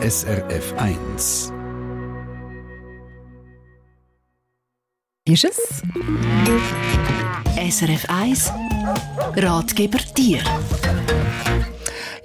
SRF 1. Ist es? SRF 1 Ratgeber Tier.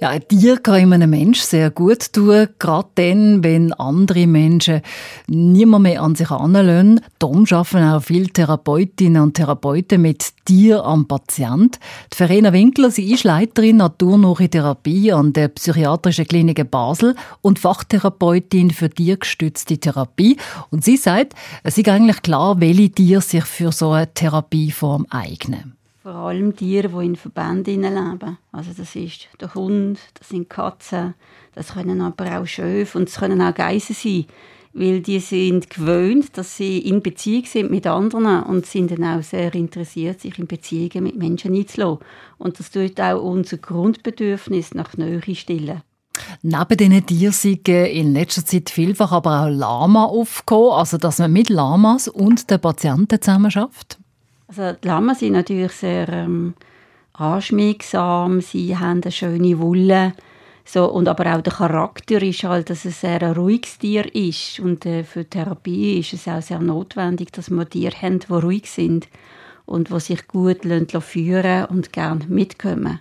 Ja, ein Tier kann einem Mensch sehr gut tun, gerade dann, wenn andere Menschen niemand mehr an sich heranlassen. Darum arbeiten auch viele Therapeutinnen und Therapeuten mit Tier am Patient. Die Verena Winkler, sie ist Leiterin naturnahe Therapie an der Psychiatrischen Klinik Basel und Fachtherapeutin für tiergestützte Therapie. Und sie sagt, es ist eigentlich klar, welche Tiere sich für so eine Therapieform eignen vor allem Tiere, die in Verbänden leben. Also das ist der Hund, das sind Katzen, das können aber auch Schöfe und es können auch Geissen sein, weil die sind gewöhnt, dass sie in Beziehung sind mit anderen und sind dann auch sehr interessiert, sich in Beziehungen mit Menschen einzulassen. Und das tut auch unser Grundbedürfnis nach Nähe stillen. Neben diesen Tieren sind in letzter Zeit vielfach aber auch Lama aufgekommen, also dass man mit Lamas und den Patienten zusammen schafft. Also die Lamas sind natürlich sehr ähm, anschmiegsam, sie haben eine schöne Wolle. So, und aber auch der Charakter ist halt, dass es sehr ein ruhiges Tier ist. Und äh, für Therapie ist es auch sehr notwendig, dass wir Tiere haben, die ruhig sind und die sich gut führen und gerne mitkommen.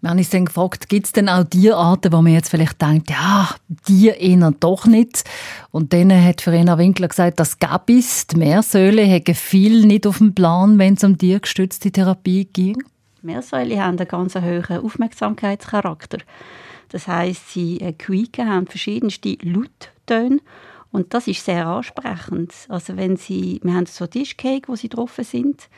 Wir haben uns dann gefragt, gibt es denn auch Tierarten, wo man jetzt vielleicht denkt, ja, die eher doch nicht. Und dann hat Verena Winkler gesagt, das gab es. Die Meersäule hätten viel nicht auf dem Plan, wenn es um tiergestützte Therapie ging. Meersäule haben einen ganz hohen Aufmerksamkeitscharakter. Das heißt, sie äh, quieken, haben verschiedenste Lauttöne und das ist sehr ansprechend. Also wenn sie, wir haben so Tischcake, wo sie drauf sind,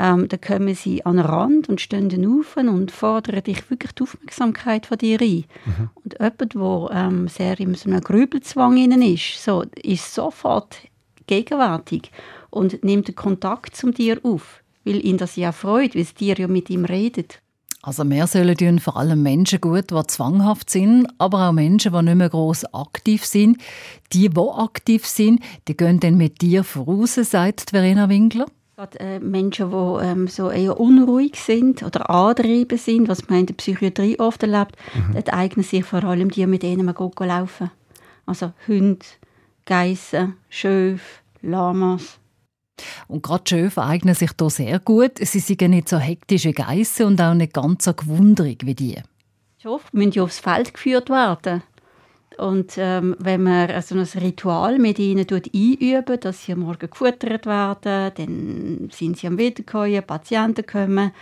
ähm, dann kommen sie an den Rand und stehen auf und fordern dich wirklich die Aufmerksamkeit von dir ein. Mhm. Und jemand, der ähm, sehr in so einem Grübelzwang ist, so, ist sofort gegenwärtig und nimmt den Kontakt zum Tier auf, weil ihn das ja freut, weil das Tier ja mit ihm redet. Also mehr sollen tun vor allem Menschen gut, die zwanghaft sind, aber auch Menschen, die nicht mehr gross aktiv sind. Die, die aktiv sind, die gehen dann mit dir voraus, sagt Verena Winkler. Gerade äh, Menschen, die ähm, so eher unruhig sind oder antrieben sind, was man in der Psychiatrie oft erlebt, mhm. dort eignen sich vor allem die, mit denen man gut laufen Also Hunde, Geissen, Schöfe, Lamas. Und gerade Schöfe eignen sich hier sehr gut. Sie sind nicht so hektische Geissen und auch nicht ganz so gewundrig wie die. Schöfe müssen ja aufs Feld geführt werden. Und ähm, wenn man also ein Ritual mit ihnen einüben, dass sie am Morgen gefuttert werden, dann sind sie am Wiederkommen, Patienten kommen,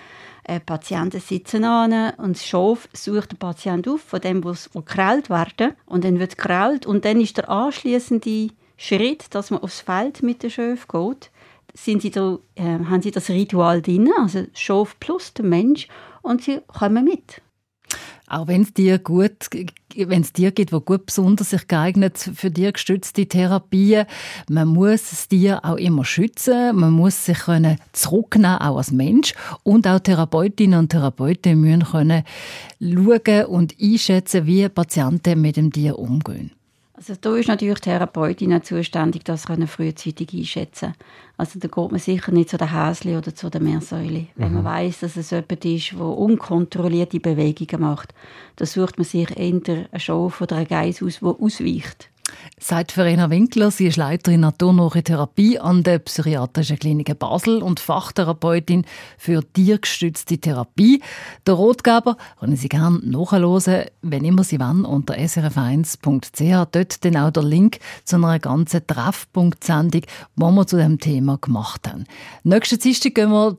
äh, Patienten sitzen an und das Schaf sucht den Patienten auf, von dem, was gekrallt werden. Und dann wird gekrallt und dann ist der anschließende Schritt, dass man aufs Feld mit dem Schaf geht. Sind sie da, äh, haben sie das Ritual drin, also Schaf plus der Mensch, und sie kommen mit. Auch wenn es dir gut, wenn es dir geht, wo gut besonders sich geeignet für dir gestützte Therapien, man muss es dir auch immer schützen, man muss sich können zurücknehmen, auch als Mensch und auch Therapeutinnen und Therapeuten müssen können schauen und einschätzen, wie Patienten mit dem Tier umgehen. Also da ist natürlich die Therapeutin zuständig, das können frühzeitig einschätzen. Also da geht man sicher nicht zu der Häsli oder zu der Meersäule. Wenn man mhm. weiß, dass es jemand ist, der unkontrollierte Bewegungen macht, dann sucht man sich eher einen Schaf oder einen Geiss aus, der ausweicht. Sagt Verena Winkler, sie ist Leiterin naturnahe Therapie an der Psychiatrischen Klinik Basel und Fachtherapeutin für tiergestützte Therapie. Der Rotgeber können Sie gerne nachhören, wenn immer Sie wollen, unter srf1.ch. Dort dann auch der Link zu einer ganzen Treffpunkt-Sendung, die wir zu dem Thema gemacht haben. Nächste Dienstag gehen wir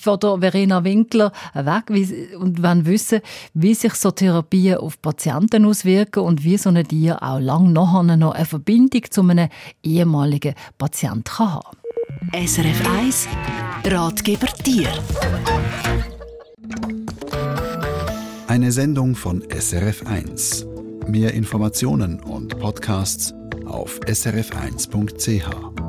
von der Verena Winkler weg und wollen wissen, wie sich so Therapien auf Patienten auswirken und wie so ein Tier auch lange nachher noch eine Verbindung zu einem ehemaligen Patienten kann haben SRF 1 Ratgeber Tier Eine Sendung von SRF 1. Mehr Informationen und Podcasts auf srf1.ch.